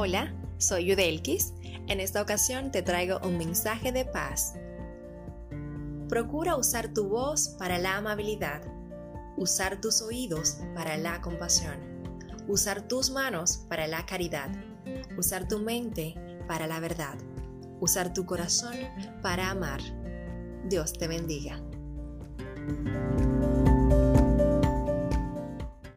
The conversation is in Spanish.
Hola, soy Yudelkis. En esta ocasión te traigo un mensaje de paz. Procura usar tu voz para la amabilidad, usar tus oídos para la compasión, usar tus manos para la caridad, usar tu mente para la verdad, usar tu corazón para amar. Dios te bendiga.